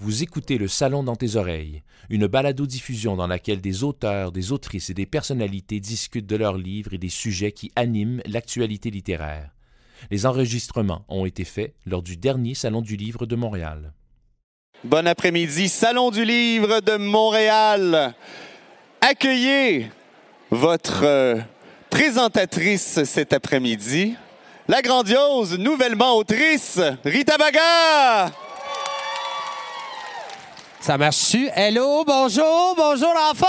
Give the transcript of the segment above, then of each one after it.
Vous écoutez Le Salon dans tes oreilles, une balado-diffusion dans laquelle des auteurs, des autrices et des personnalités discutent de leurs livres et des sujets qui animent l'actualité littéraire. Les enregistrements ont été faits lors du dernier Salon du Livre de Montréal. Bon après-midi, Salon du Livre de Montréal. Accueillez votre euh, présentatrice cet après-midi, la grandiose, nouvellement autrice, Rita Baga. Ça marche-tu? Hello, bonjour, bonjour en forme!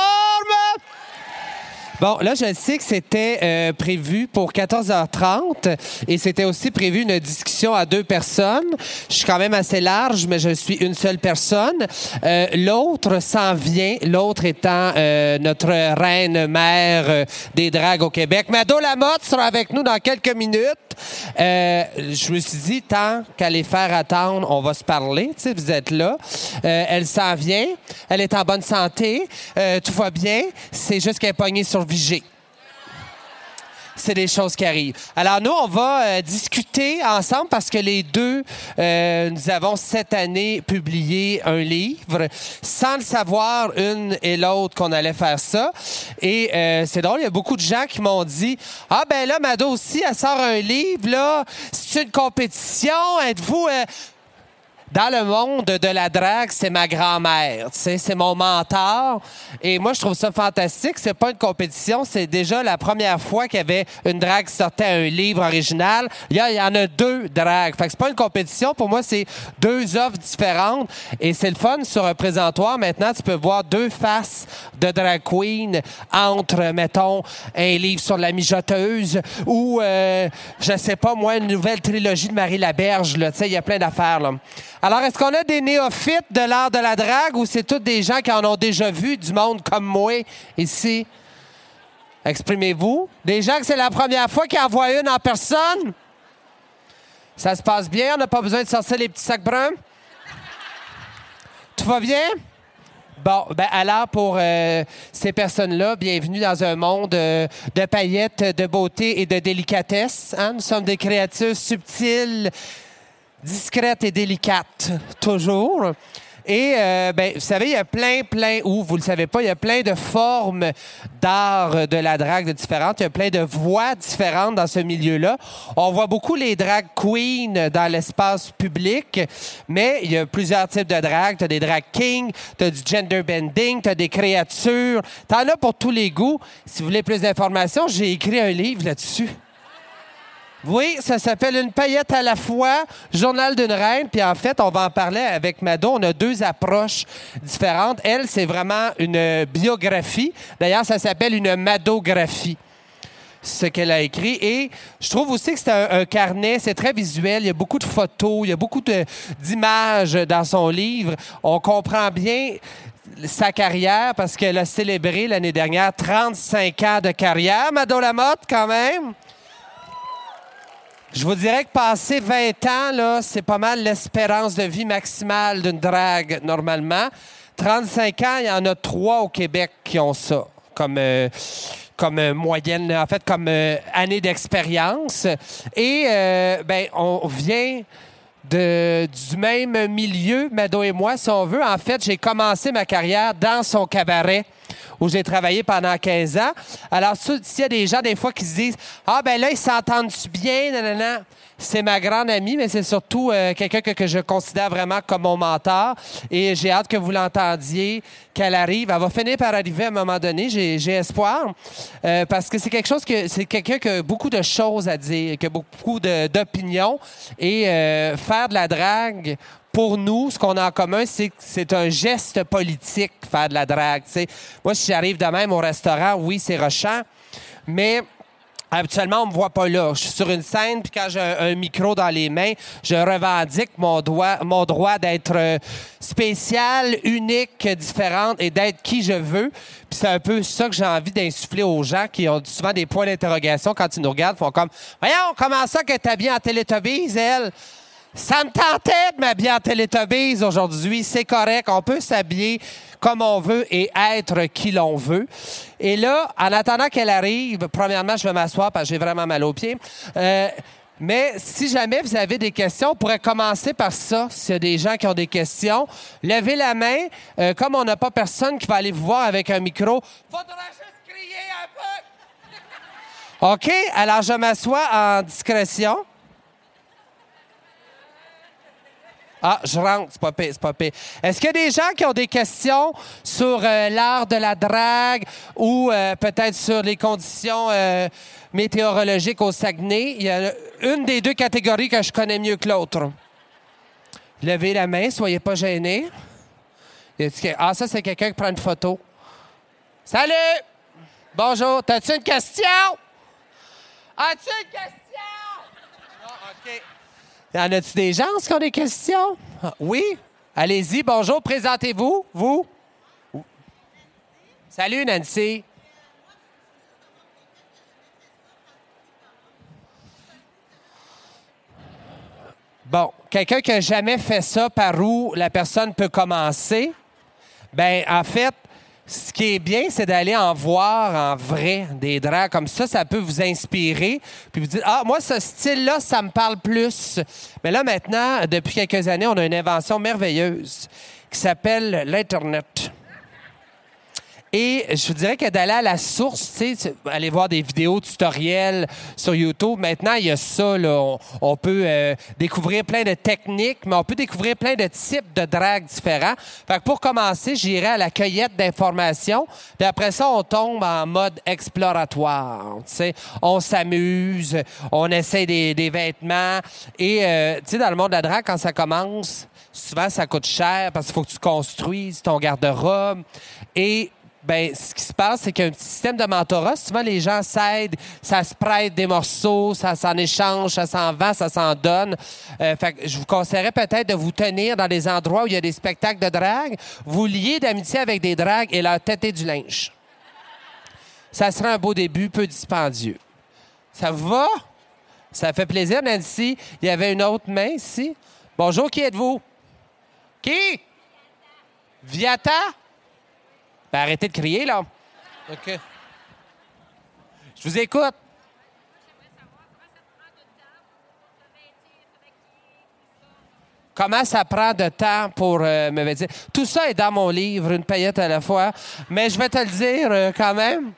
Bon, là, je sais que c'était euh, prévu pour 14h30 et c'était aussi prévu une discussion à deux personnes. Je suis quand même assez large, mais je suis une seule personne. Euh, l'autre s'en vient, l'autre étant euh, notre reine mère euh, des dragues au Québec. Mado Lamotte sera avec nous dans quelques minutes. Euh, je me suis dit, tant qu'à les faire attendre, on va se parler. Tu sais, vous êtes là. Euh, elle s'en vient. Elle est en bonne santé. Tout va bien. C'est juste qu'elle est pognée sur C'est des choses qui arrivent. Alors nous, on va euh, discuter ensemble parce que les deux, euh, nous avons cette année publié un livre sans le savoir une et l'autre qu'on allait faire ça. Et euh, c'est drôle, il y a beaucoup de gens qui m'ont dit ah ben là, Mado aussi, elle sort un livre là, c'est une compétition, êtes-vous dans le monde de la drague, c'est ma grand-mère, c'est mon mentor. Et moi, je trouve ça fantastique. C'est pas une compétition, c'est déjà la première fois qu'il y avait une drague qui sortait un livre original. Il y, en a deux dragues. Fait que c'est pas une compétition. Pour moi, c'est deux offres différentes. Et c'est le fun sur un présentoir. Maintenant, tu peux voir deux faces de drag queen entre, mettons, un livre sur la mijoteuse ou, euh, je sais pas, moi, une nouvelle trilogie de Marie Laberge. Tu sais, il y a plein d'affaires, là. Alors, est-ce qu'on a des néophytes de l'art de la drague ou c'est tous des gens qui en ont déjà vu du monde comme moi ici? Exprimez-vous. Des gens que c'est la première fois qu'ils en voient une en personne? Ça se passe bien? On n'a pas besoin de sortir les petits sacs bruns? Tout va bien? Bon, ben alors pour euh, ces personnes-là, bienvenue dans un monde euh, de paillettes, de beauté et de délicatesse. hein? Nous sommes des créatures subtiles, discrète et délicate, toujours. Et, euh, ben, vous savez, il y a plein, plein, ou vous le savez pas, il y a plein de formes d'art de la drague différentes. Il y a plein de voix différentes dans ce milieu-là. On voit beaucoup les drag queens dans l'espace public, mais il y a plusieurs types de drag. Tu as des drag kings, tu as du gender bending, tu as des créatures. Tu en as pour tous les goûts. Si vous voulez plus d'informations, j'ai écrit un livre là-dessus. Oui, ça s'appelle Une paillette à la fois, Journal d'une reine. Puis en fait, on va en parler avec Mado. On a deux approches différentes. Elle, c'est vraiment une biographie. D'ailleurs, ça s'appelle une madographie ce qu'elle a écrit. Et je trouve aussi que c'est un, carnet, c'est très visuel. Il y a beaucoup de photos, il y a beaucoup d'images dans son livre. On comprend bien sa carrière parce qu'elle a célébré l'année dernière 35 ans de carrière. Mado Lamotte, quand même. Je vous dirais que passer 20 ans, c'est pas mal l'espérance de vie maximale d'une drague, normalement. 35 ans, il y en a trois au Québec qui ont ça, comme, euh, euh, moyenne, en fait, comme euh, année d'expérience. Et, euh, ben, on vient du même milieu, Mado et moi, si on veut. En fait, j'ai commencé ma carrière dans son cabaret où j'ai travaillé pendant 15 ans. Alors, s'il y a des gens, des fois, qui se disent Ah, ben là, ils s'entendent-tu bien? Nanana. C'est ma grande amie, mais c'est surtout euh, quelqu'un que, que je considère vraiment comme mon mentor. Et j'ai hâte que vous l'entendiez, qu'elle arrive. Elle va finir par arriver à un moment donné, j'ai espoir. Euh, parce que c'est quelque chose que c'est quelqu'un qui a beaucoup de choses à dire, qui a beaucoup d'opinions. Et euh, faire de la drague, pour nous, ce qu'on a en commun, c'est que c'est un geste politique, faire de la drague. Moi, si j'arrive de même au restaurant, oui, c'est rochant, mais habituellement, on me voit pas là. Je suis sur une scène, puis quand j'ai un, micro dans les mains, je revendique mon, droit- mon droit d'être euh, spécial, unique, différente et d'être qui je veux. Puis c'est un peu ça que j'ai envie d'insuffler aux gens qui ont souvent des points d'interrogation quand ils nous regardent, font comme « Voyons, comment ça que t'es bien en Télétobies, elle? » Ça me tentait de m'habiller en Télétobies aujourd'hui. C'est correct. On peut s'habiller comme on veut et être qui l'on veut. Et là, en attendant qu'elle arrive, premièrement, je vais m'asseoir parce que j'ai vraiment mal aux pieds. Euh, Mais si jamais vous avez des questions, on pourrait commencer par ça. S'il y a des gens qui ont des questions, levez la main. Euh, comme on n'a pas personne qui va aller vous voir avec un micro, faudra juste crier un peu. OK? Alors, je m'assois en discrétion. Ah, je rentre, c'est pas pire, c'est pas pire. Est-ce qu'il y a des gens qui ont des questions sur euh, l'art de la drague ou euh, peut-être sur les conditions euh, météorologiques au Saguenay? Il y a une des deux catégories que je connais mieux que l'autre. Levez la main, soyez pas gênés. Ah, ça, c'est quelqu'un qui prend une photo. Salut! Bonjour, t'as-tu une question? As-tu une question? Non, OK. En a-tu des gens qui ont des questions? Ah, Oui? Allez-y, bonjour, présentez-vous, vous. Salut, Nancy. Bon, quelqu'un qui n'a jamais fait ça, par où la personne peut commencer? Ben, en fait, ce qui est bien, c'est d'aller en voir en vrai des draps comme ça. Ça peut vous inspirer. Puis vous dire, ah, moi, ce style-là, ça me parle plus. Mais là, maintenant, depuis quelques années, on a une invention merveilleuse qui s'appelle l'Internet. Et je vous dirais que d'aller à la source, tu sais, aller voir des vidéos tutoriels sur YouTube, maintenant, il y a ça. Là, on, on peut euh, découvrir plein de techniques, mais on peut découvrir plein de types de drague différents. Fait que pour commencer, j'irai à la cueillette d'informations. Puis après ça, on tombe en mode exploratoire. tu sais. On s'amuse, on essaie des, des vêtements. Et, euh, tu sais, dans le monde de la drague, quand ça commence, souvent, ça coûte cher parce qu'il faut que tu construises ton garde-robe. Et ben, ce qui se passe, c'est qu'il y a un petit système de mentorat. Souvent, les gens s'aident, ça se prête des morceaux, ça s'en échange, ça s'en vend, ça s'en donne. Euh, fait que je vous conseillerais peut-être de vous tenir dans des endroits où il y a des spectacles de drague, vous lier d'amitié avec des dragues et leur têter du linge. Ça serait un beau début, peu dispendieux. Ça vous va? Ça fait plaisir, Nancy. Il y avait une autre main ici. Bonjour, qui êtes-vous? Qui? Viata? Ben, arrêtez de crier, là. OK. Je vous écoute. Comment ça prend de temps pour euh, me vêtir? Tout ça est dans mon livre, une paillette à la fois. Mais je vais te le dire euh, quand même.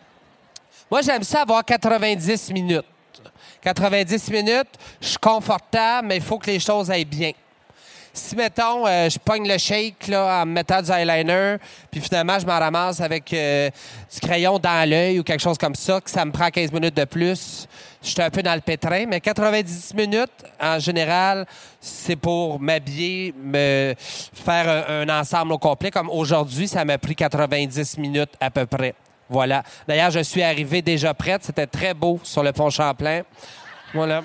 Moi, j'aime ça avoir 90 minutes. 90 minutes, je suis confortable, mais il faut que les choses aillent bien. Si, mettons, euh, je pogne le shake là, en me mettant du eyeliner, puis finalement, je m'en ramasse avec euh, du crayon dans l'œil ou quelque chose comme ça, que ça me prend 15 minutes de plus, je suis un peu dans le pétrin. Mais 90 minutes, en général, c'est pour m'habiller, me faire un, un ensemble au complet. Comme aujourd'hui, ça m'a pris 90 minutes à peu près. Voilà. D'ailleurs, je suis arrivé déjà prête. C'était très beau sur le pont Champlain. Voilà.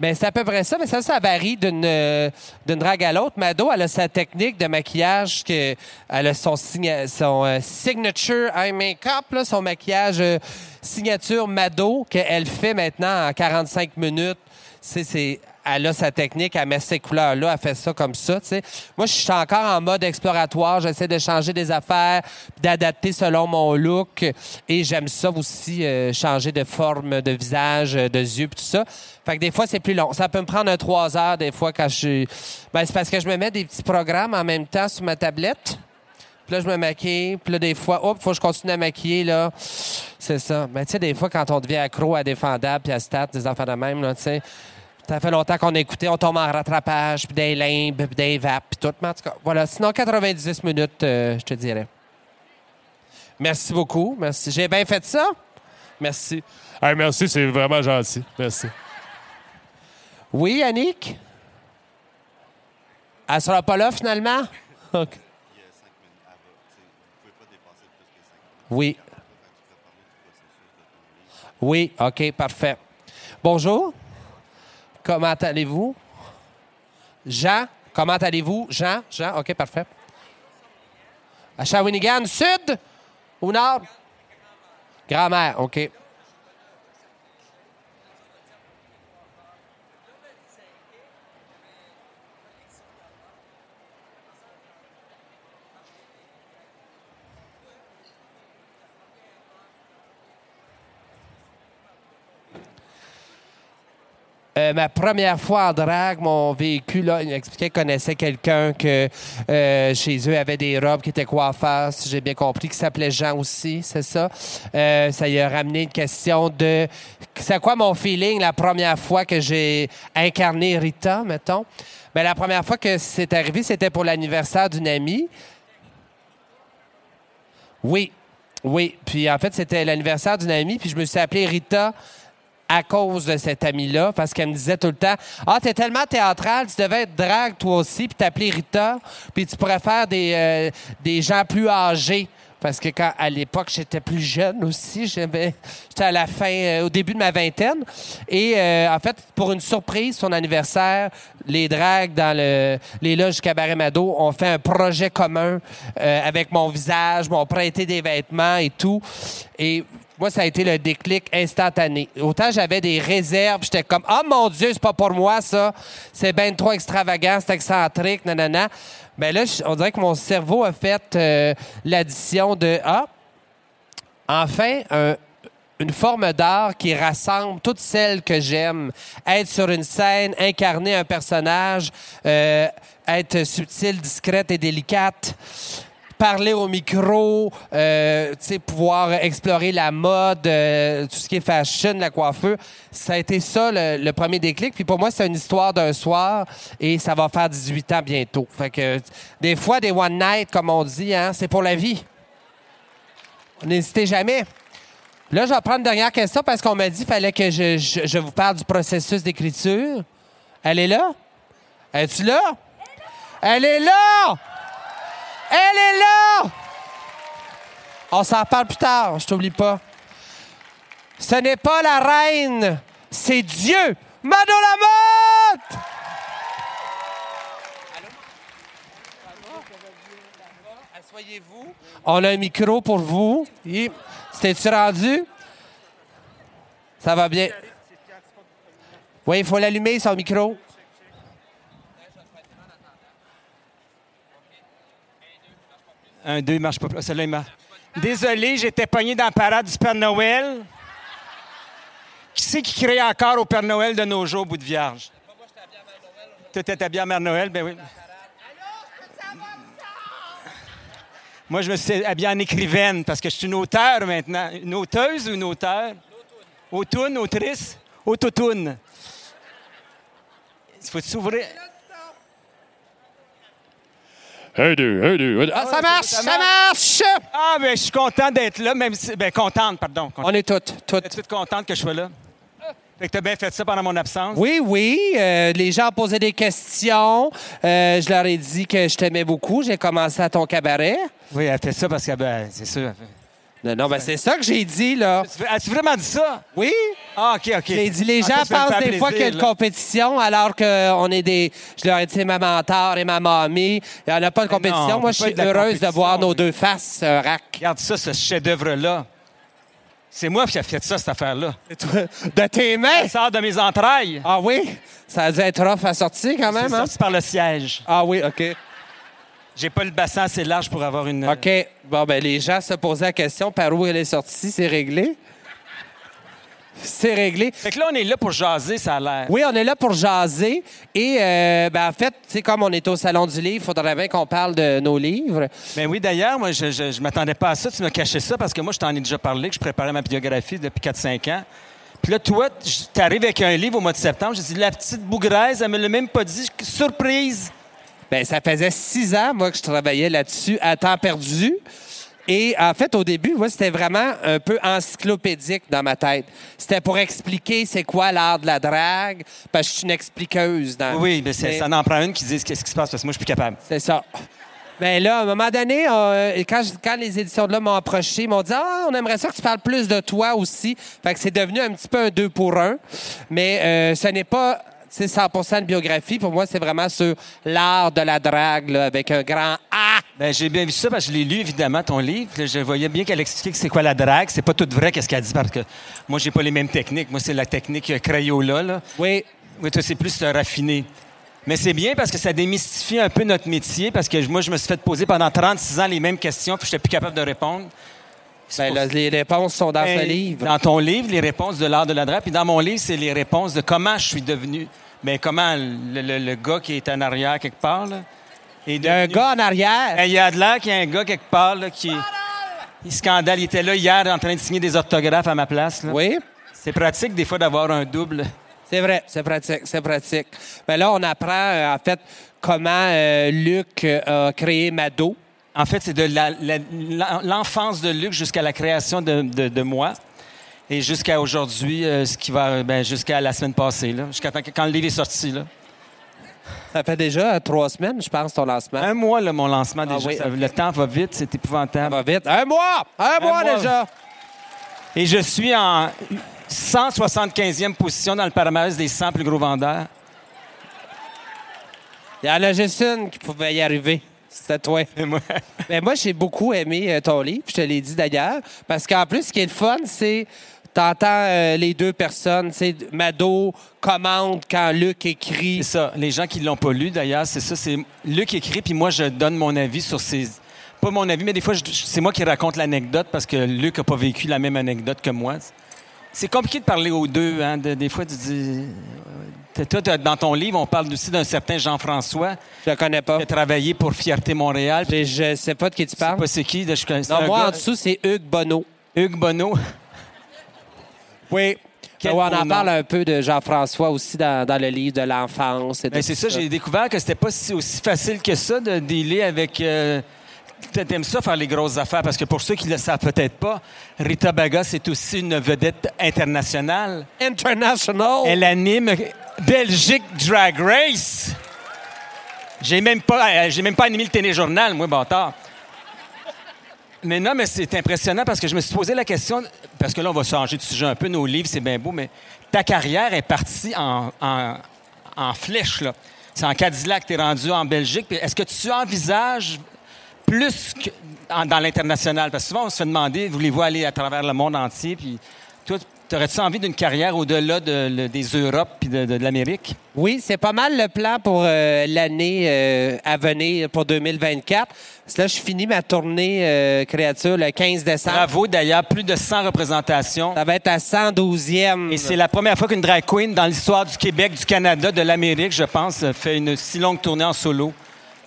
Ben, c'est à peu près ça, mais ça, ça varie d'une euh, d'une drague à l'autre. Mado, elle a sa technique de maquillage, que, elle a son, signa- son euh, signature eye makeup, là, son maquillage euh, signature Mado, qu'elle fait maintenant en 45 minutes. C'est, elle a sa technique, elle met ces couleurs-là, elle fait ça comme ça. Moi, je suis encore en mode exploratoire. J'essaie de changer des affaires, d'adapter selon mon look. Et j'aime ça aussi, euh, changer de forme de visage, euh, de yeux, tout ça. Fait que des fois, c'est plus long. Ça peut me prendre un trois heures, des fois, quand je suis. Ben, c'est parce que je me mets des petits programmes en même temps sur ma tablette. Puis là, je me maquille. Puis là, des fois, hop, faut que je continue à maquiller, là. C'est ça. Mais tu sais, des fois, quand on devient accro à Défendable puis à Stat, des enfants de même, là, tu sais, ça fait longtemps qu'on a écouté, on tombe en rattrapage, puis des limbes, puis des vapes, puis tout. En tout cas, voilà. Sinon, 90 minutes, euh, je te dirais. Merci beaucoup. Merci. J'ai bien fait ça? Merci. Merci, c'est vraiment gentil. Merci. Oui, Yannick? Elle sera pas là, finalement? Oui. Oui, OK, parfait. Bonjour. Comment allez-vous? Jean, comment allez-vous? Jean, Jean, OK, parfait. À Shawinigan, sud ou nord? Grand-mère, OK. Euh, ma première fois en drague, mon véhicule, là, il m'expliquait qu'il connaissait quelqu'un que euh, chez eux avait des robes qui étaient coiffeurs, si j'ai bien compris, qui s'appelait Jean aussi, c'est ça? Euh, ça y a ramené une question de... C'est quoi mon feeling la première fois que j'ai incarné Rita, mettons? Ben, la première fois que c'est arrivé, c'était pour l'anniversaire d'une amie. Oui, oui. Puis en fait, c'était l'anniversaire d'une amie, puis je me suis appelé Rita à cause de cette amie-là, parce qu'elle me disait tout le temps Ah, t'es tellement théâtrale, tu devais être drague toi aussi, puis t'appeler Rita, puis tu pourrais faire des, euh, des gens plus âgés. Parce que quand, à l'époque, j'étais plus jeune aussi, j'avais- j'étais à la fin, euh, au début de ma vingtaine. Et euh, en fait, pour une surprise, son anniversaire, les dragues dans le, les loges Cabaret Mado ont fait un projet commun euh, avec mon visage, m'ont prêté des vêtements et tout. Et moi, ça a été le déclic instantané. Autant j'avais des réserves, j'étais comme « Oh mon Dieu, c'est pas pour moi, ça. C'est ben trop extravagant, c'est excentrique, nanana. » Ben là, on dirait que mon cerveau a fait euh, l'addition de « Ah, enfin, un- une forme d'art qui rassemble toutes celles que j'aime. Être sur une scène, incarner un personnage, euh, être subtile, discrète et délicate, parler au micro, euh, pouvoir explorer la mode, euh, tout ce qui est fashion, la coiffure. Ça a été ça le, premier déclic. Puis pour moi, c'est une histoire d'un soir et ça va faire 18 ans bientôt. Fait que des fois, des one night, comme on dit, hein, c'est pour la vie. N'hésitez jamais. Là, je vais prendre une dernière question parce qu'on m'a dit qu'il fallait que je, je- je vous parle du processus d'écriture. Elle est là? Es-tu là? Elle est là! Elle est là! On s'en parle plus tard, je t'oublie pas. Ce n'est pas la reine, c'est Dieu! Mado Lamotte! Asseyez-vous. On a un micro pour vous. T'es-tu rendu? Ça va bien. Oui, il faut l'allumer, son micro. Un, deux, il marche pas. Celle-là, il marche. Désolé, j'étais pogné dans la parade du Père Noël. Qui c'est qui crée encore au Père Noël de nos jours, bout de vierge? Tu étais habillé en Mère Noël, ben oui. Moi, je me suis habillé en écrivaine parce que je suis une auteure maintenant. Une auteuse ou une auteure? Autoune, autrice? Autotoune. Il faut s'ouvrir? Un, deux, un, deux, un, deux. Ah, ça marche, ça marche! Ah, ben, je suis content d'être là, même si. Ben, contente, pardon. On est toutes, toutes. Es-tu contente que je sois là? Fait que t'as bien fait ça pendant mon absence. Oui, oui. euh, les gens posaient des questions. Euh, je leur ai dit que je t'aimais beaucoup. J'ai commencé à ton cabaret. Oui, elle fait ça parce que, ben, c'est sûr. elle fait- Non, non, ben c'est ça que j'ai dit, là. As-tu vraiment dit ça? Oui? Ah, OK, OK. J'ai dit, les Ah, gens ça pensent des fois qu'il y a une là. compétition, alors qu'on est des. Je leur ai dit, c'est ma mentor et ma mamie. Il n'y en a pas de compétition. non, Moi, je suis de heureuse de voir nos deux faces, un rack. Regarde ça, ce chef-d'œuvre-là. C'est moi qui ai fait ça, cette affaire-là. De tes mains? Ça sort de mes entrailles. Ah oui? Ça a dû être rough à sortir quand C'est même, hein? sorti par le siège. Ah oui, OK. J'ai pas le bassin assez large pour avoir une... OK. Bon, ben les gens se posaient la question par où elle est sortie. C'est réglé? C'est réglé. Fait que là, on est là pour jaser, ça a l'air. Oui, on est là pour jaser. Et, euh, ben, en fait, tu sais, comme on est au Salon du Livre, il faudrait bien qu'on parle de nos livres. Ben oui, d'ailleurs, moi, je, je, je m'attendais pas à ça. Tu m'as caché ça parce que moi, je t'en ai déjà parlé, que je préparais ma biographie depuis 4-5 ans. Puis là, toi, tu arrives avec un livre au mois de septembre. J'ai dit, la petite bougraise, elle me l'a même pas dit. Surprise! Ben, ça faisait six ans, moi, que je travaillais là-dessus à temps perdu. Et en fait, au début, moi, c'était vraiment un peu encyclopédique dans ma tête. C'était pour expliquer c'est quoi l'art de la drague, parce que je suis une expliqueuse. Dans... Oui, mais Mais- ça en prend une qui dise qu'est-ce qui se passe parce que moi, je suis plus capable. C'est ça. Ben là, à un moment donné, euh, quand, je- quand les éditions de là m'ont approché, ils m'ont dit Ah, on aimerait ça que tu parles plus de toi aussi. Fait que c'est devenu un petit peu un deux pour un. Mais euh, ce n'est pas tu sais, 100 de biographie. Pour moi, c'est vraiment sur l'art de la drague, là, avec un grand A. Ben, j'ai bien vu ça parce que je l'ai lu, évidemment, ton livre. Je voyais bien qu'elle expliquait que c'est quoi la drague. C'est pas tout vrai qu'est-ce qu'elle dit parce que moi, j'ai pas les mêmes techniques. Moi, c'est la technique Crayola, là. Oui. Oui, toi, c'est plus euh, raffiné. Mais c'est bien parce que ça démystifie un peu notre métier parce que moi, je me suis fait poser pendant 36 ans les mêmes questions puis je n'étais plus capable de répondre. Ben, là, les réponses sont dans ce livre. Dans ton livre, les réponses de l'art de la drape. Puis dans mon livre, c'est les réponses de comment je suis devenu. Ben, comment le, le- le gars qui est en arrière quelque part, là, est Il y a un gars en arrière. Ben, il y a de l'air qu'il y a un gars quelque part là, qui. Il scandale. Il était là hier en train de signer des orthographes à ma place. là. Oui. C'est pratique des fois d'avoir un double. C'est vrai, c'est pratique, c'est pratique. Ben là, on apprend, euh, en fait, comment euh, Luc euh, a créé Mado. En fait, c'est de l'enfance de Luc jusqu'à la création de, de- de moi. Et jusqu'à aujourd'hui, euh, ce qui va ben, jusqu'à la semaine passée, jusqu'à quand le livre est sorti. Là. Ça fait déjà euh, trois semaines, je pense, ton lancement. Un mois, là, mon lancement Ah déjà. oui. Le temps va vite, c'est Ça épouvantable. va vite. Un mois! Un, mois, mois. déjà! Et je suis en 175e position dans le palmarès des 100 plus gros vendeurs. Il y en a juste une qui pouvait y arriver. C'était toi. Moi- Mais moi, j'ai beaucoup aimé euh, ton livre, je te l'ai dit d'ailleurs, parce qu'en plus, ce qui est le fun, c'est t'entends euh, les deux personnes, c'est Mado commente quand Luc écrit. C'est ça. Les gens qui l'ont pas lu, d'ailleurs, c'est ça. C'est Luc écrit, puis moi, je donne mon avis sur ces... Pas mon avis, mais des fois, c'est moi qui raconte l'anecdote parce que Luc a pas vécu la même anecdote que moi. C'est compliqué de parler aux deux. Hein? de- des fois, tu dis... Toi, dans ton livre, on parle aussi d'un certain Jean-François Je le connais pas. qui a travaillé pour Fierté Montréal. Je, je sais pas de qui tu Je sais parles. pas c'est qui. je connais- Non, moi, gars- en dessous, c'est Hugues Bonneau. Hugues Bonneau. Oui. Quel on en parle un peu de Jean-François aussi dans, dans le livre de l'enfance. Ben, c'est ça, j'ai découvert que c'était pas si- aussi facile que ça de dealer avec. Euh, T'aimes ça faire les grosses affaires? Parce que pour ceux qui ne le savent peut-être pas, Rita Baga, c'est aussi une vedette internationale. International. Elle anime Belgique Drag Race. J'ai même pas, euh, j'ai même pas animé le téléjournal, moi, bâtard. Mais non, mais c'est impressionnant parce que je me suis posé la question, parce que là, on va changer de sujet un peu, nos livres, c'est bien beau, mais ta carrière est partie en, en, en flèche, là. C'est en Cadillac, tu es rendu en Belgique. Est-ce que tu envisages plus que dans l'international? Parce que souvent, on se fait demander, voulez-vous aller à travers le monde entier? Puis toi, aurais-tu envie d'une carrière au-delà de- des Europes puis de, l'Amérique? Oui, c'est pas mal le plan pour euh, l'année euh, à venir, pour 2024. Parce que là, je finis ma tournée euh, créature le 15 décembre. Bravo, d'ailleurs, plus de 100 représentations. Ça va être à 112e. Et c'est la première fois qu'une drag queen dans l'histoire du Québec, du Canada, de l'Amérique, je pense, fait une si longue tournée en solo.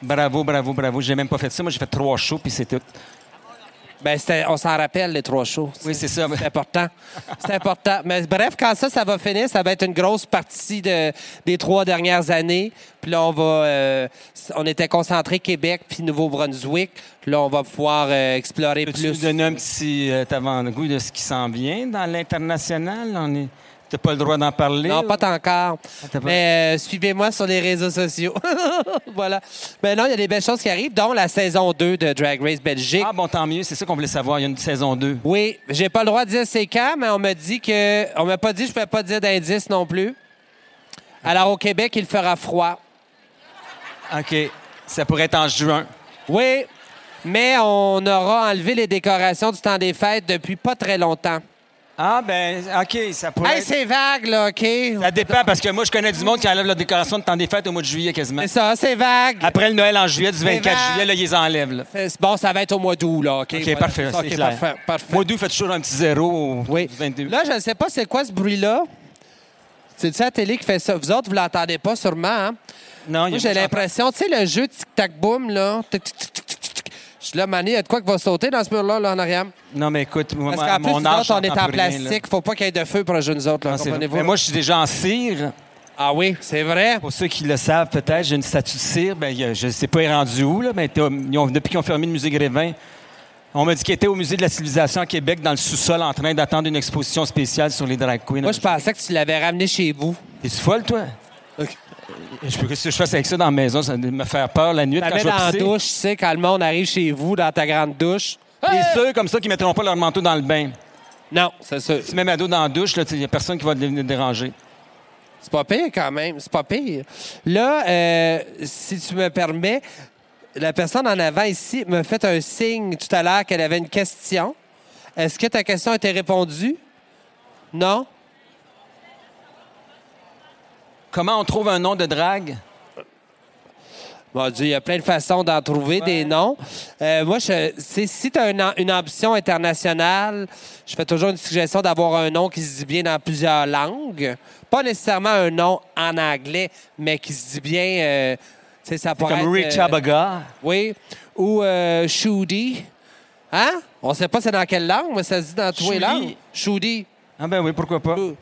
Bravo, bravo, bravo. J'ai même pas fait ça. Moi, j'ai fait trois shows, puis c'est tout. Ben, c'était- on s'en rappelle, les trois shows. Oui, c'est ça. C'est important. C'est important. Mais bref, quand ça, ça va finir, ça va être une grosse partie de- des trois dernières années. Puis là, on va... euh, on était concentré Québec puis Nouveau-Brunswick. Puis là, on va pouvoir euh, explorer plus. nous donner un petit euh, avant-goût de ce qui s'en vient dans l'international? On est... T'as pas le droit d'en parler? Non, ou- pas encore. pas- Mais euh, suivez-moi sur les réseaux sociaux. voilà. Mais non, il y a des belles choses qui arrivent, dont la saison 2 de Drag Race Belgique. Ah bon, tant mieux. C'est ça qu'on voulait savoir. Il y a une saison 2. Oui, j'ai pas le droit de dire c'est quand, mais on m'a dit que. On m'a pas dit, je peux pas dire d'indice non plus. Alors au Québec, il fera froid. OK. Ça pourrait être en juin. Oui, mais on aura enlevé les décorations du temps des fêtes depuis pas très longtemps. Ah, ben, OK. Ça pourrait Hey, être- c'est vague, là, OK? Ça dépend, parce que moi, je connais du monde qui enlève la décoration de temps des fêtes au mois de juillet quasiment. C'est ça, c'est vague. Après le Noël en juillet, du 24 vague. juillet, là, ils les enlèvent. Là. C'est- Bon, ça va être au mois d'août, là, OK? OK, Voilà, parfait. ça, C'est OK, clair. parfait, parfait. Mois d'août, fait toujours un petit zéro au Oui. du 22. Là, je ne sais pas c'est quoi ce bruit-là? C'est-tu la télé qui fait ça? Vous autres, vous l'entendez pas sûrement, hein? non, il y Moi, a j'ai l'impression, tu sais, le jeu tic-tac-boom, là. tic, tic. Je suis là, Mané, il y a de quoi qui va sauter dans ce mur-là, là, en arrière? Non, mais écoute, moi, Parce qu'en plus, mon nous âge, autres, on est en plus rien, plastique. Faut pas qu'il y ait de feu pour nous autres, là. Non, comprenez-vous? Mais moi, je suis déjà en cire. Ah oui, c'est vrai? Pour ceux qui le savent, peut-être, j'ai une statue de cire. Ben, je ne sais pas, il est rendu où, là, mais t'as- ils ont- depuis qu'ils ont fermé le musée Grévin, on m'a dit qu'il était au musée de la civilisation à Québec, dans le sous-sol, en train d'attendre une exposition spéciale sur les drag queens. Moi, je pensais que tu l'avais ramené chez vous. T'es-tu folle, toi? Je peux que je fasse avec ça dans la maison, ça me faire peur la nuit quand je vais dans la pisser. douche, tu sais, quand le monde arrive chez vous, dans ta grande douche. T'es sûr comme ça qu'ils mettront pas leur manteau dans le bain. Non, c'est ça. Si tu mets ma dos dans la douche, il n'y a personne qui va te venir te déranger. C'est pas pire quand même, c'est pas pire. Là, euh, si tu me permets, la personne en avant ici m'a fait un signe tout à l'heure qu'elle avait une question. Est-ce que ta question a été répondue? Non? Comment on trouve un nom de drague? Mon Dieu, il y a plein de façons d'en trouver des noms. Euh, moi, je, si tu as une, une ambition internationale, je fais toujours une suggestion d'avoir un nom qui se dit bien dans plusieurs langues. Pas nécessairement un nom en anglais, mais qui se dit bien. euh, ça pourrait Comme être, Rick euh, Chabaga. Oui. Ou euh, Shudi. Hein? On sait pas c'est dans quelle langue, mais ça se dit dans tous les Shudi. langues. Shudi. Ah ben oui, pourquoi pas. Ou-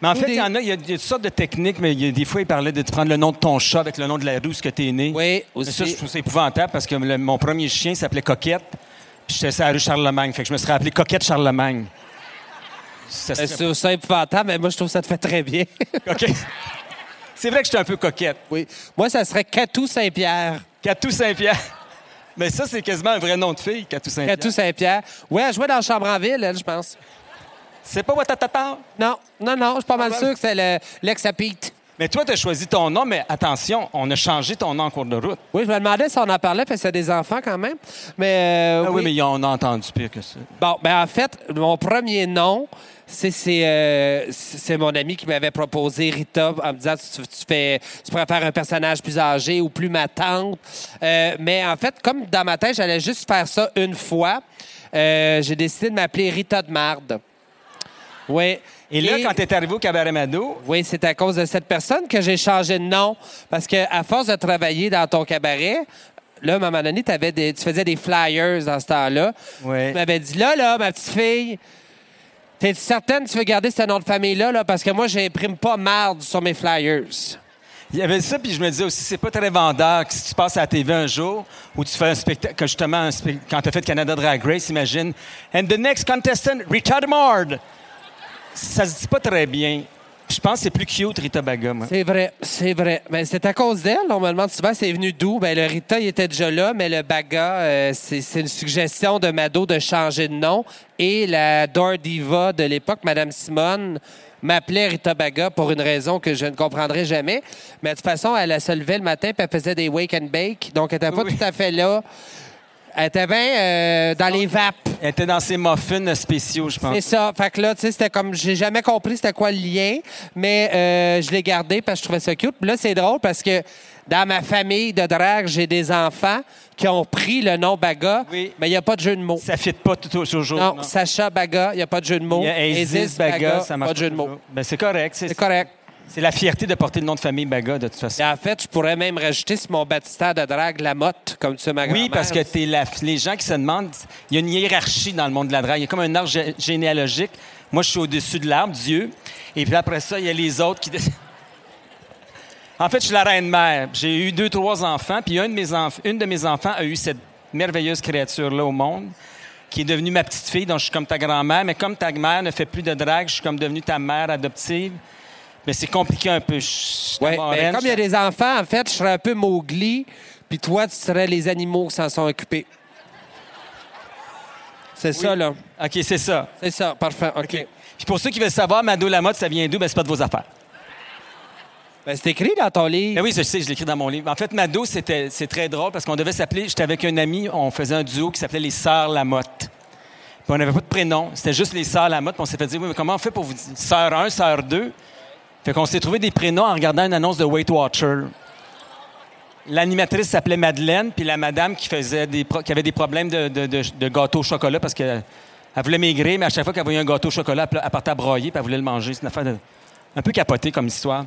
Mais en fait, des- il y en a, il y a, il y a toutes sortes de techniques, mais il y a des fois, il parlait de te prendre le nom de ton chat avec le nom de la rue où tu es né. Oui, Mais ça, je aussi. trouve ça épouvantable parce que le- mon premier chien s'appelait Coquette. Puis j'étais sur la rue Charlemagne. Fait que je me serais appelé Coquette Charlemagne. Ça Euh, serait- C'est ça épouvantable, mais moi, je trouve que ça te fait très bien. OK. C'est vrai que j'étais un peu coquette. oui. Moi, ça serait Catou Saint-Pierre. Catou Saint-Pierre. Mais ça, c'est quasiment un vrai nom de fille, Catou Saint-Pierre. Catou Saint-Pierre. Oui, elle jouait dans Chambre en ville, elle, je pense. C'est pas Watatata? Non, non, non, je suis pas mal Ah, sûr que c'est le- l'ex à Pete. Mais toi, tu as choisi ton nom, mais attention, on a changé ton nom en cours de route. Oui, je me demandais si on en parlait, parce que c'est des enfants quand même. Mais, euh, Ah oui, oui. mais on a entendu pire que ça. Bon, ben en fait, mon premier nom, c'est c'est, euh, c'est c'est mon ami qui m'avait proposé Rita en me disant tu, tu fais tu pourrais faire un personnage plus âgé ou plus ma tante. Euh, mais en fait, comme dans ma tête, j'allais juste faire ça une fois, euh, j'ai décidé de m'appeler Rita de Marde. Oui. Et là, quand tu es arrivé au Cabaret Mado, Oui, c'est à cause de cette personne que j'ai changé de nom. Parce que à force de travailler dans ton cabaret, là, à un moment donné, des- tu faisais des flyers dans ce temps-là. Ouais. Tu m'avais dit, là, là, ma petite fille, t'es certaine que tu veux garder ce nom de famille-là? Là, parce que moi, j'imprime pas marde sur mes flyers. il y avait ça, puis je me disais aussi, c'est pas très vendeur que si tu passes à la TV un jour ou tu fais un spectacle, que justement, un quand tu as fait Canada Drag Race, imagine, and the next contestant, Rita Mard. Ça se dit pas très bien. Puis Je pense que c'est plus cute, Rita Baga, moi. C'est vrai, c'est vrai. Mais c'est à cause d'elle. On me demande souvent c'est venu d'où? Ben, le Rita, il était déjà là, mais le Baga, euh, c'est c'est une suggestion de Mado de changer de nom. Et la Door Diva de l'époque, Madame Simone, m'appelait Rita Baga pour une raison que je ne comprendrai jamais. Mais de toute façon, elle, elle se levait le matin puis elle faisait des wake and bake. Donc, elle n'était pas Oui. tout à fait là. Elle était bien euh, dans les vapes. Elle était dans ses muffins spéciaux, je pense. C'est ça. Fait que là, tu sais, c'était comme. J'ai jamais compris c'était quoi le lien, mais euh, je l'ai gardé parce que je trouvais ça cute. Puis là, c'est drôle parce que dans ma famille de drague, j'ai des enfants qui ont pris le nom Baga, Oui. mais il n'y a pas de jeu de mots. Ça ne fit pas tout toujours. non, Sacha Baga, il n'y a pas de jeu de mots. Il y a Isis Baga, ça marche pas de jeu de mots. Ben, c'est correct. C'est correct. C'est la fierté de porter le nom de famille Baga, de toute façon. Et en fait, je pourrais même rajouter sur mon baptistère de drague la motte, comme tu sais, ma Oui, parce que t'es la- les gens qui se demandent, il y a une hiérarchie dans le monde de la drague. Il y a comme un arbre gé- généalogique. Moi, je suis au-dessus de l'arbre, Dieu. Et puis après ça, il y a les autres qui. en fait, je suis la reine-mère. J'ai eu deux, trois enfants. Puis un de mes enf- une de mes enfants a eu cette merveilleuse créature-là au monde, qui est devenue ma petite fille, donc je suis comme ta grand-mère. Mais comme ta mère ne fait plus de drague, je suis comme devenue ta mère adoptive. Mais c'est compliqué un peu. Je Ouais, mais comme il y a des enfants, en fait, je serais un peu Mowgli, puis toi, tu serais les animaux qui s'en sont occupés. C'est ça, là. OK, c'est ça. C'est ça, parfait. OK. Puis pour ceux qui veulent savoir, Mado Lamotte, ça vient d'où? Ben, c'est pas de vos affaires. Ben, c'est écrit dans ton livre. Ben oui, je sais, je l'écris dans mon livre. En fait, Mado, c'était, c'est très drôle parce qu'on devait s'appeler, j'étais avec un ami, on faisait un duo qui s'appelait les Sœurs Lamotte. Puis on n'avait pas de prénom, c'était juste les Sœurs Lamotte. Puis on s'est fait dire, oui, mais comment on fait pour vous dire Sœur 1, Sœur 2? Fait qu'on s'est trouvé des prénoms en regardant une annonce de Weight Watcher. L'animatrice s'appelait Madeleine, puis la madame qui, faisait des qui avait des problèmes de, de, de- de gâteau au chocolat parce qu'elle elle voulait maigrir, mais à chaque fois qu'elle voyait un gâteau au chocolat, elle, partait à broyer, puis elle voulait le manger. C'est une affaire un peu capotée comme histoire.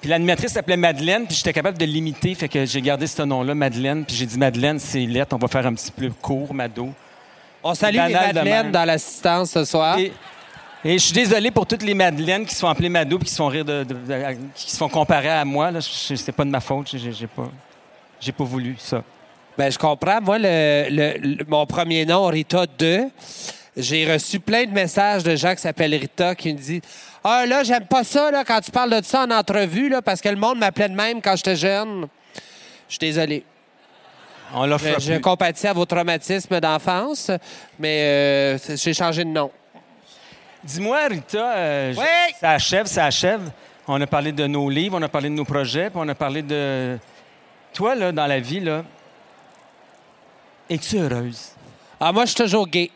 Puis l'animatrice s'appelait Madeleine, puis j'étais capable de l'imiter, fait que j'ai gardé ce nom-là, Madeleine, puis j'ai dit Madeleine, c'est lettre, on va faire un petit peu court, Mado. On salue les Madeleines dans l'assistance ce soir. Et, et je suis désolé pour toutes les Madeleines qui se font appeler Mado puis qui se font rire de, de- de- qui se font comparer à moi. Là, c'est pas de ma faute, j'ai, pas, j'ai pas voulu ça. Ben, je comprends. Moi, le, le- le- mon premier nom, Rita 2, j'ai reçu plein de messages de gens qui s'appellent Rita qui me disent Ah, là, j'aime pas ça là, quand tu parles de ça en entrevue, là, parce que le monde m'appelait de même quand j'étais jeune. Je suis désolé. On l'offre Je, je compatis à vos traumatismes d'enfance, mais euh, j'ai changé de nom. Dis-moi, Rita, euh, je- Oui? ça achève, ça achève. On a parlé de nos livres, on a parlé de nos projets, puis on a parlé de. Toi, là, dans la vie, là, es-tu heureuse? Ah, moi, je suis toujours gay.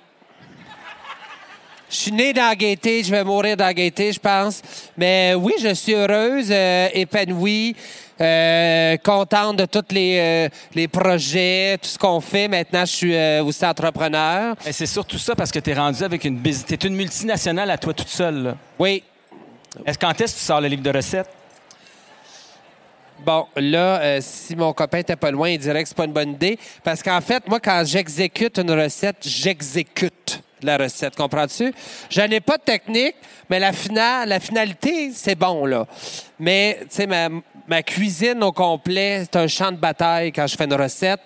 Je suis né dans la gaieté, je vais mourir dans la gaieté, je pense. Mais oui, je suis heureuse, euh, épanouie, euh, contente de tous les, euh, les projets, tout ce qu'on fait. Maintenant, je suis aussi entrepreneur. Et c'est surtout ça parce que tu es rendu avec une business. Tu une multinationale à toi toute seule. là. Oui. Est-ce quand est-ce que tu sors le livre de recettes? Bon, là, euh, si mon copain était pas loin, il dirait que c'est pas une bonne idée. Parce qu'en fait, moi, quand j'exécute une recette, j'exécute la recette. Comprends-tu? Je n'ai pas de technique, mais la, finalité, c'est bon, là. Mais, tu sais, ma, cuisine au complet, c'est un champ de bataille quand je fais une recette.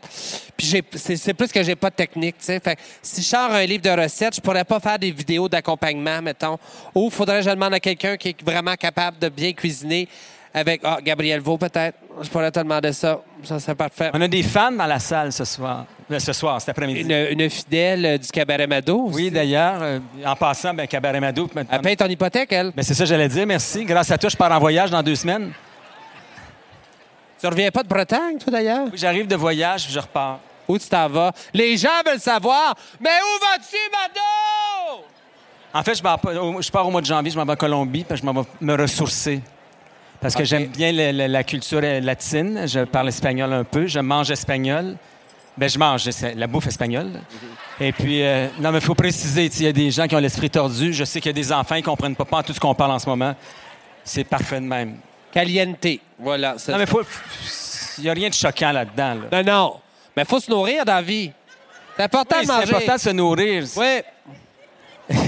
Puis c'est plus que j'ai pas de technique, tu sais. Si je sors un livre de recettes, je pourrais pas faire des vidéos d'accompagnement, mettons. Ou faudrait que je demande à quelqu'un qui est vraiment capable de bien cuisiner avec, ah, Gabriel Vaux, peut-être. Je pourrais te demander ça. Ça serait parfait. On a des fans dans la salle ce soir. Euh, Ce soir, cet après-midi. Une, une fidèle euh, du Cabaret Mado. Oui, aussi. d'ailleurs, euh, en passant, ben, Cabaret Mado. Elle paye ton hypothèque, elle. Ben, c'est ça j'allais dire, merci. Grâce à toi, je pars en voyage dans deux semaines. Tu reviens pas de Bretagne, toi, d'ailleurs? Oui, J'arrive de voyage, puis je repars. Où tu t'en vas? Les gens veulent savoir, mais où vas-tu, Mado? En fait, je pars au mois de janvier, je m'en vais en Colombie, puis je m'en vais me ressourcer. Parce que Ok. j'aime bien le- le- la culture euh, latine. Je parle espagnol un peu. Je mange espagnol. Ben, je mange c'est la bouffe espagnole. Et puis, euh, non, mais il faut préciser, il y a des gens qui ont l'esprit tordu. Je sais qu'il y a des enfants qui ne comprennent pas, pas tout ce qu'on parle en ce moment. C'est parfait de même. Caliente. Voilà. c'est Non, mais faut. Il n'y a rien de choquant là-dedans. là. Non, non. Mais faut se nourrir dans la vie. C'est important Oui, de c'est manger. important de se nourrir. Oui.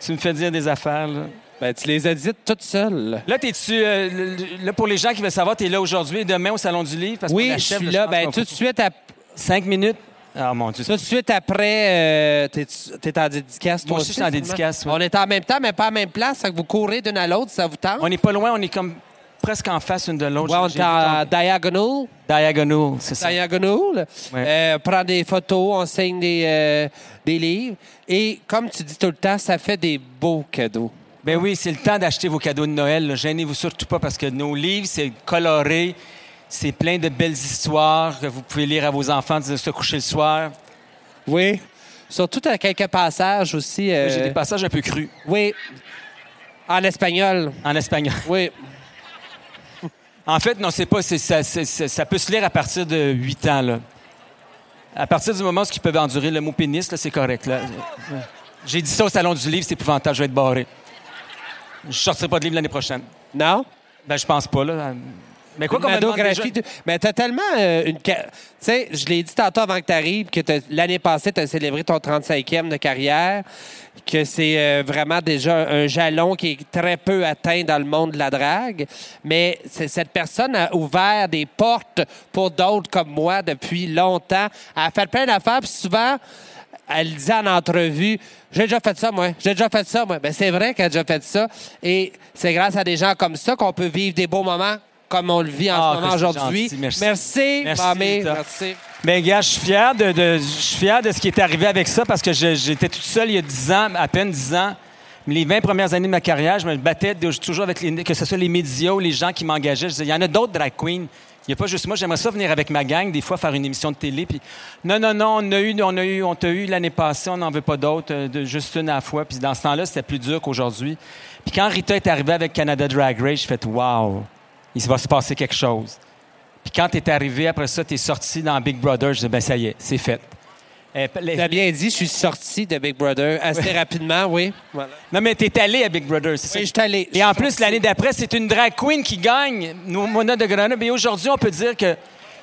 Tu me fais dire des affaires, là. Ben, tu les as dites toutes seules. Là, t'es-tu. euh, là, pour les gens qui veulent savoir, t'es là aujourd'hui et demain au Salon du Livre? Parce Oui, je suis là. Ben, tout de suite, ap- Cinq minutes? Ah, mon Dieu. tout de suite après, euh, t'es, t'es en dédicace, toi Moi aussi, je suis en dédicace. On est en même temps, mais pas en même place. Ça que vous courez d'une à l'autre, ça vous tente? On n'est pas loin, on est comme presque en face une de l'autre. Ouais, on est en diagonal. Diagonal, c'est ça. Diagonal. Ouais. Euh, prend des photos, on signe des, euh, des livres. Et comme tu dis tout le temps, ça fait des beaux cadeaux. Ben oui, c'est le temps d'acheter vos cadeaux de Noël. là. Gênez-vous surtout pas parce que nos livres, c'est coloré, c'est plein de belles histoires que vous pouvez lire à vos enfants, de se coucher le soir. Oui. Surtout à quelques passages aussi. euh, J'ai des passages un peu crus Oui. En espagnol. en espagnol. Oui. En fait, non, c'est pas. c'est- ça, c'est- c'est- ça peut se lire à partir de 8 ans. Là. À partir du moment où ils peuvent endurer le mot pénis, là, c'est correct. Là. J'ai dit ça au Salon du Livre, c'est épouvantable, je vais être barré. Je sortirai pas de livre l'année prochaine. Non? Ben, je pense pas, là. Mais quoi qu'on me Mais t'as tellement euh, une. Tu sais, je l'ai dit tantôt avant que tu arrives que t'as- l'année passée, tu as célébré ton 35e de carrière, que c'est euh, vraiment déjà un jalon qui est très peu atteint dans le monde de la drague. Mais cette personne a ouvert des portes pour d'autres comme moi depuis longtemps. Elle a fait plein d'affaires, puis souvent. Elle disait en entrevue, j'ai déjà fait ça, moi. J'ai déjà fait ça, moi. Ben, c'est vrai qu'elle a déjà fait ça. Et c'est grâce à des gens comme ça qu'on peut vivre des beaux moments comme on le vit en Ah, ce moment que c'est aujourd'hui. merci. Merci, Merci, mamie. Merci. Ben, gars, je suis fier de, de- je suis fier de ce qui est arrivé avec ça parce que j'étais toute seule il y a 10 ans, à peine 10 ans. Mais les 20 premières années de ma carrière, je me battais toujours avec les, que ce soit les médias ou les gens qui m'engageaient. Je disais, il y en a d'autres drag queens. Il n'y a pas juste moi. J'aimerais ça venir avec ma gang, des fois faire une émission de télé. Puis, non, non, non, on a eu, on a eu, on t'a eu l'année passée, on n'en veut pas d'autres, euh, juste une à la fois. Puis dans ce temps-là, c'était plus dur qu'aujourd'hui. Puis quand Rita est arrivée avec Canada Drag Race, j'ai fait, wow, il va se passer quelque chose. Puis quand tu es arrivé, après ça, tu es sorti dans Big Brother, je disais, ben ça y est, c'est fait. Euh, les- Tu as bien dit, je suis sorti de Big Brother assez rapidement, oui. Voilà. Non, mais tu es allé à Big Brother, c'est ça? Oui, je suis allé. Et en plus, l'année d'après, c'est une drag queen qui gagne, Mona de Grenoble. Et aujourd'hui, on peut dire que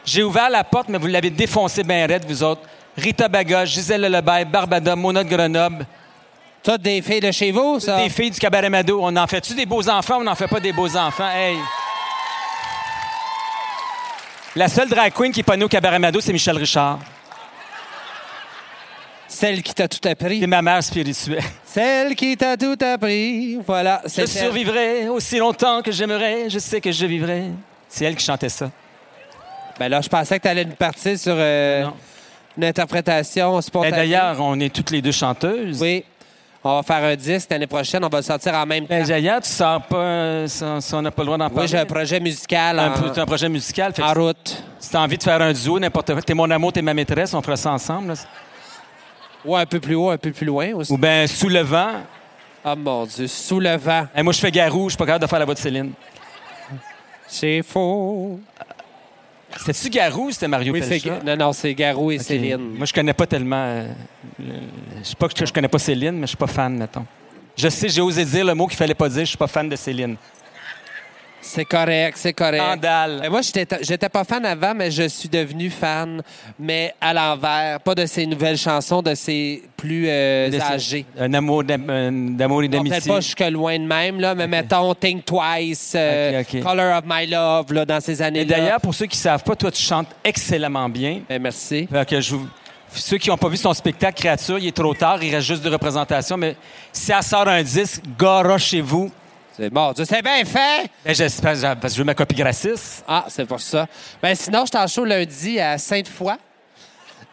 j'ai ouvert la porte, mais vous l'avez défoncé bien raide, vous autres. Rita Baga, Gisèle Lelebert, Barbada, Mona de Grenoble, Toutes des filles de chez vous, ça? des filles du Cabaret Mado. On en fait-tu des beaux enfants ou on n'en fait pas des beaux enfants? Hey! La seule drag queen qui est pas née au Cabaret Mado, c'est Michel Richard. Celle qui t'a tout appris. C'est ma mère spirituelle. Celle qui t'a tout appris. Voilà. Je survivrai aussi longtemps que j'aimerais. Je sais que je vivrai. C'est elle qui chantait ça. Ben là, je pensais que tu allais nous partir sur euh, Non. une interprétation Et spontanée. D'ailleurs, on est toutes les deux chanteuses. Oui. On va faire un disque l'année prochaine. On va le sortir en même temps. Ben, d'ailleurs, tu sors pas. euh, ça, ça, on n'a pas le droit d'en parler. oui, j'ai un projet musical un, en, un projet musical. En route. si t'as envie de faire un duo, n'importe quoi. T'es mon amour, t'es ma maîtresse, on fera ça ensemble. là. Ou un peu plus haut, un peu plus loin aussi. Ou bien Sous le vent. Ah, mon Dieu, sous le vent. Moi, je fais Garou, je suis pas capable de faire la voix de Céline. C'est faux. C'était-tu Garou ou c'était Mario Oui. Pelcha? Non, non, c'est Garou et. Céline. Moi, je connais pas tellement. euh, le- je sais pas que je connais pas Céline, mais je suis pas fan, mettons. Je sais, j'ai osé dire le mot qu'il fallait pas dire. Je suis pas fan de Céline. C'est correct, c'est correct. Scandale. Euh, Moi, j'étais j'étais pas fan avant, mais je suis devenu fan, mais à l'envers. Pas de ses nouvelles chansons, de ses plus euh, De- âgés. Un amour d'amour et Bon, Peut-être d'amitié. pas jusque loin de même, là, mais mettons Think Twice, euh. Color of My Love, là, dans ces Et années-là. d'ailleurs, pour ceux qui savent pas, toi, tu chantes excellemment bien. Ben, merci. Fait que je vous- Ceux qui n'ont pas vu son spectacle Créature, il est trop tard, il reste juste de représentation, mais si elle sort un disque, chez vous. C'est bon. Dieu, c'est bien fait! Ben, j'espère, parce que je veux ma copie gratis. Ah, c'est pour ça. Ben, sinon, je t'en lundi à Sainte-Foy.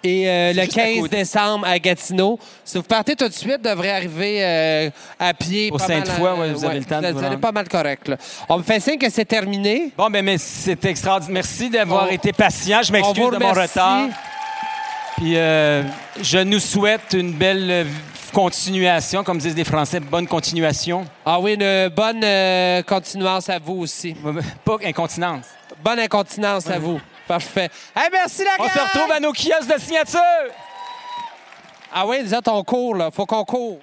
Et euh, le juste à 15 côté. décembre à Gatineau. Si vous partez tout de suite, vous devrez arriver euh, à pied. Au Sainte-Foy, ouais, vous avez le temps de Vous vous allez pas mal correct. là. On me fait signe que c'est terminé. Bon, ben, mais c'est extraordinaire. Merci d'avoir On- été patient. Je m'excuse vous de mon retard. Puis euh, je nous souhaite une belle continuation, comme disent les Français, bonne continuation. Ah oui, une bonne euh, continuance à vous aussi. Pas incontinence. Bonne incontinence à vous. Parfait. Hey, merci la On gang! se retrouve à nos kiosques de signature. Ah oui, nous autres, on court, là. Faut qu'on court.